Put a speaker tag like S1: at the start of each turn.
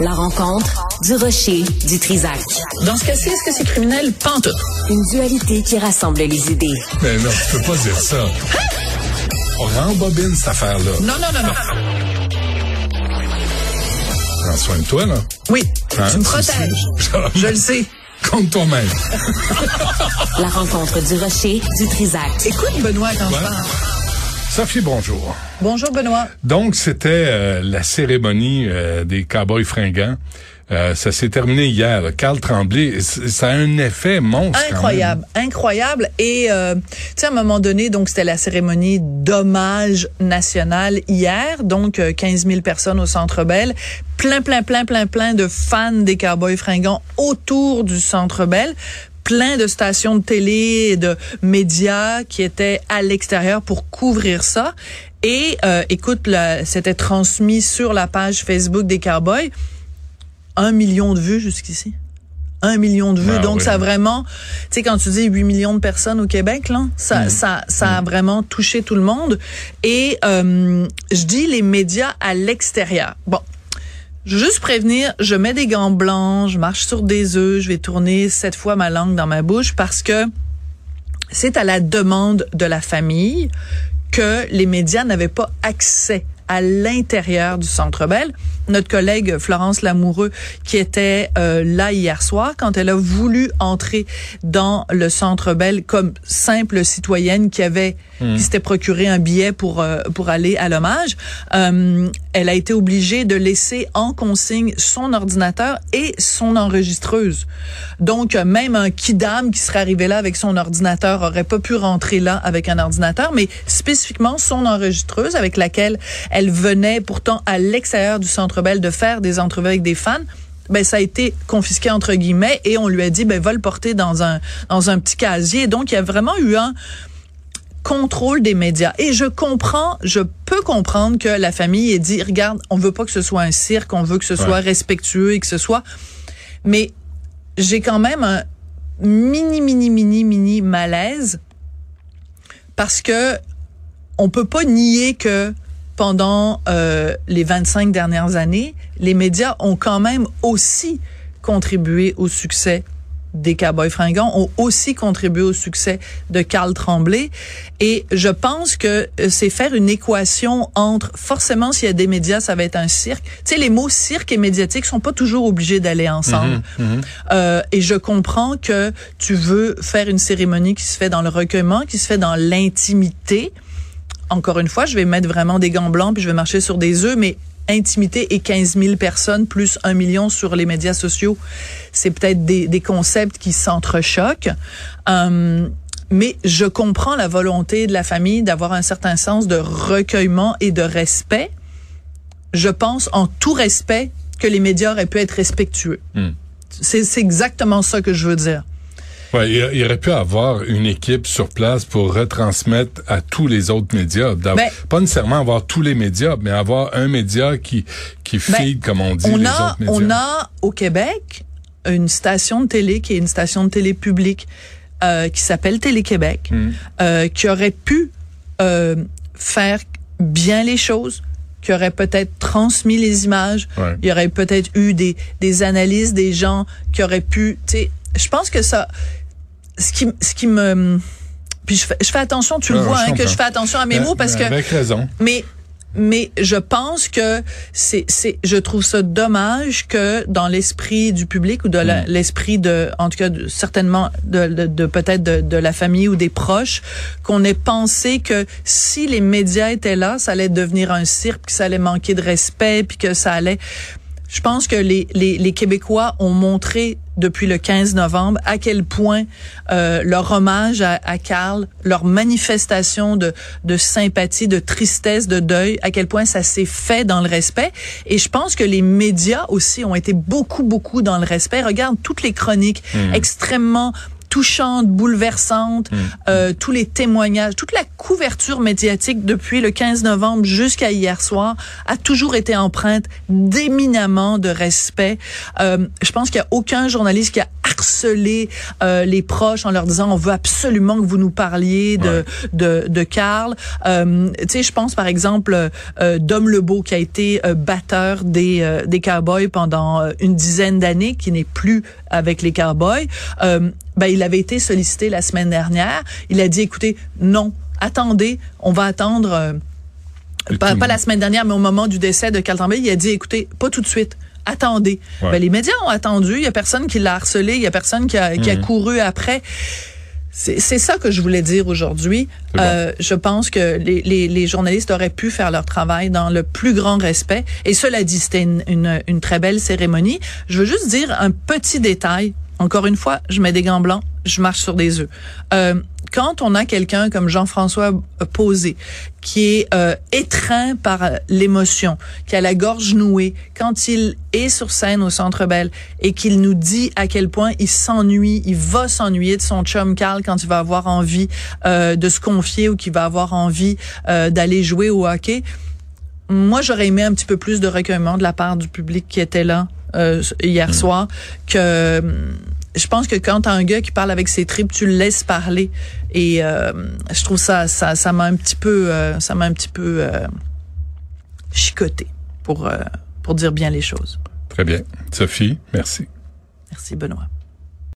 S1: La rencontre du rocher du Trisac.
S2: Dans ce cas-ci, est-ce que c'est criminel? Pantoute.
S1: Une dualité qui rassemble les idées.
S3: Mais non, tu peux pas dire ça. On rembobine cette affaire-là.
S2: Non, non, non, non.
S3: Prends soin de toi, là.
S2: Oui,
S3: Hein,
S2: tu me protèges. Je le sais.
S3: Compte toi-même.
S1: La rencontre du rocher du Trisac.
S2: Écoute, Benoît, quand je
S3: Ouais.
S2: parle.
S3: Sophie, bonjour.
S2: Bonjour, Benoît.
S3: Donc, c'était euh, la cérémonie euh, des Cowboys fringants. Euh, ça s'est terminé hier. Carl Tremblay, ça a un effet monstre.
S2: Incroyable, incroyable. Et euh, tu sais, à un moment donné, donc c'était la cérémonie d'hommage national hier, donc euh, 15 000 personnes au Centre Bell, plein, plein, plein, plein, plein de fans des Cowboys fringants autour du Centre Bell plein de stations de télé et de médias qui étaient à l'extérieur pour couvrir ça. Et euh, écoute, c'était transmis sur la page Facebook des Cowboys. Un million de vues jusqu'ici. Un million de vues.
S3: Ah
S2: Donc,
S3: oui.
S2: ça a vraiment, tu sais, quand tu dis 8 millions de personnes au Québec, là, ça, ça, ça a vraiment touché tout le monde. Et euh, je dis les médias à l'extérieur. Bon. Je veux juste prévenir, je mets des gants blancs, je marche sur des œufs, je vais tourner sept fois ma langue dans ma bouche parce que c'est à la demande de la famille que les médias n'avaient pas accès à l'intérieur du Centre Bell. Notre collègue Florence Lamoureux, qui était euh, là hier soir, quand elle a voulu entrer dans le Centre Bell comme simple citoyenne qui avait, qui s'était procuré un billet pour euh, pour aller à l'hommage, euh, elle a été obligée de laisser en consigne son ordinateur et son enregistreuse. Donc même un kidam qui serait arrivé là avec son ordinateur aurait pas pu rentrer là avec un ordinateur, mais spécifiquement son enregistreuse avec laquelle elle venait pourtant à l'extérieur du Centre Bell de faire des entrevues avec des fans. Ben ça a été confisqué entre guillemets et on lui a dit ben va le porter dans un dans un petit casier. Donc il y a vraiment eu un contrôle des médias. Et je comprends, je peux comprendre que la famille ait dit, regarde, on veut pas que ce soit un cirque, on veut que ce soit respectueux et que ce soit... Mais j'ai quand même un mini, mini, mini, mini malaise parce que on peut pas nier que pendant euh, les 25 dernières années, les médias ont quand même aussi contribué au succès des Cowboys fringants, ont aussi contribué au succès de Carl Tremblay. Et je pense que euh, c'est faire une équation entre, forcément, s'il y a des médias, ça va être un cirque. Tu sais, les mots cirque et médiatique sont pas toujours obligés d'aller ensemble. Euh, et je comprends que tu veux faire une cérémonie qui se fait dans le recueillement, qui se fait dans l'intimité. Encore une fois, je vais mettre vraiment des gants blancs puis je vais marcher sur des œufs, mais intimité et 15 000 personnes plus un million sur les médias sociaux, c'est peut-être des, des concepts qui s'entrechoquent. Euh, mais je comprends la volonté de la famille d'avoir un certain sens de recueillement et de respect. Je pense en tout respect que les médias auraient pu être respectueux. C'est c'est exactement ça que je veux dire.
S3: Ouais, il, aurait pu avoir une équipe sur place pour retransmettre à tous les autres médias.
S2: Ben-
S3: pas nécessairement avoir tous les médias, mais avoir un média qui qui
S2: Ben,
S3: feed, comme on dit,
S2: on
S3: les
S2: a,
S3: autres médias.
S2: on a au Québec une station de télé qui est une station de télé publique euh, qui s'appelle Télé-Québec,
S3: Hmm.
S2: euh, qui aurait pu euh, faire bien les choses, qui aurait peut-être transmis les images,
S3: Ouais.
S2: il y aurait peut-être eu des, des analyses des gens qui auraient pu, tu sais, je pense que ça, ce qui, ce qui me, puis je fais, je fais attention, tu le vois, hein, que je fais attention à mes
S3: Ben,
S2: mots parce que
S3: Avec raison.
S2: mais mais je pense que c'est c'est je trouve ça dommage que dans l'esprit du public ou de
S3: Mm.
S2: l'esprit de en tout cas de- certainement de, de, de peut-être de, de la famille ou des proches qu'on ait pensé que si les médias étaient là ça allait devenir un cirque que ça allait manquer de respect puis que ça allait je pense que les, les, les Québécois ont montré depuis le 15 novembre à quel point euh, leur hommage à, à Karl, leur manifestation de, de sympathie, de tristesse, de deuil, à quel point ça s'est fait dans le respect. Et je pense que les médias aussi ont été beaucoup, beaucoup dans le respect. Regarde toutes les chroniques extrêmement touchante, bouleversante, euh, tous les témoignages, toute la couverture médiatique depuis le 15 novembre jusqu'à hier soir a toujours été empreinte d'éminemment de respect. Euh, je pense qu'il y a aucun journaliste qui a harcelé euh, les proches en leur disant on veut absolument que vous nous parliez de de, de Carl. Euh, tu sais, je pense par exemple euh, Dom Lebeau qui a été euh, batteur des euh, des Cowboys pendant une dizaine d'années, qui n'est plus avec les Cowboys. ben il avait été sollicité la semaine dernière. Il a dit écoutez non attendez on va attendre pas, pas, la semaine dernière, mais au moment du décès de Carl il a dit, écoutez, pas tout de suite attendez. Ben, les médias ont attendu. Il y a personne qui l'a harcelé. Il y a personne qui a, qui a mhm. couru après. C'est ça que je voulais dire aujourd'hui. Euh, je pense que les, les, les, journalistes auraient pu faire leur travail dans le plus grand respect. Et cela dit, c'était une, une, une, très belle cérémonie. Je veux juste dire un petit détail. Encore une fois, je mets des gants blancs, je marche sur des œufs. Euh, quand on a quelqu'un comme Jean-François Posé, qui est euh, étreint par l'émotion, qui a la gorge nouée, quand il est sur scène au Centre Bell et qu'il nous dit à quel point il s'ennuie, il va s'ennuyer de son chum Carl quand il va avoir envie euh, de se confier ou qu'il va avoir envie euh, d'aller jouer au hockey. Moi, j'aurais aimé un petit peu plus de recueillement de la part du public qui était là euh, hier mm. soir que je pense que quand t'as un gars qui parle avec ses tripes, tu le laisses parler. Et euh, je trouve ça, ça, ça m'a un petit peu, euh, ça m'a un petit peu euh, chicoté pour pour dire bien les choses.
S3: Très bien, Sophie, merci.
S2: Merci Benoît.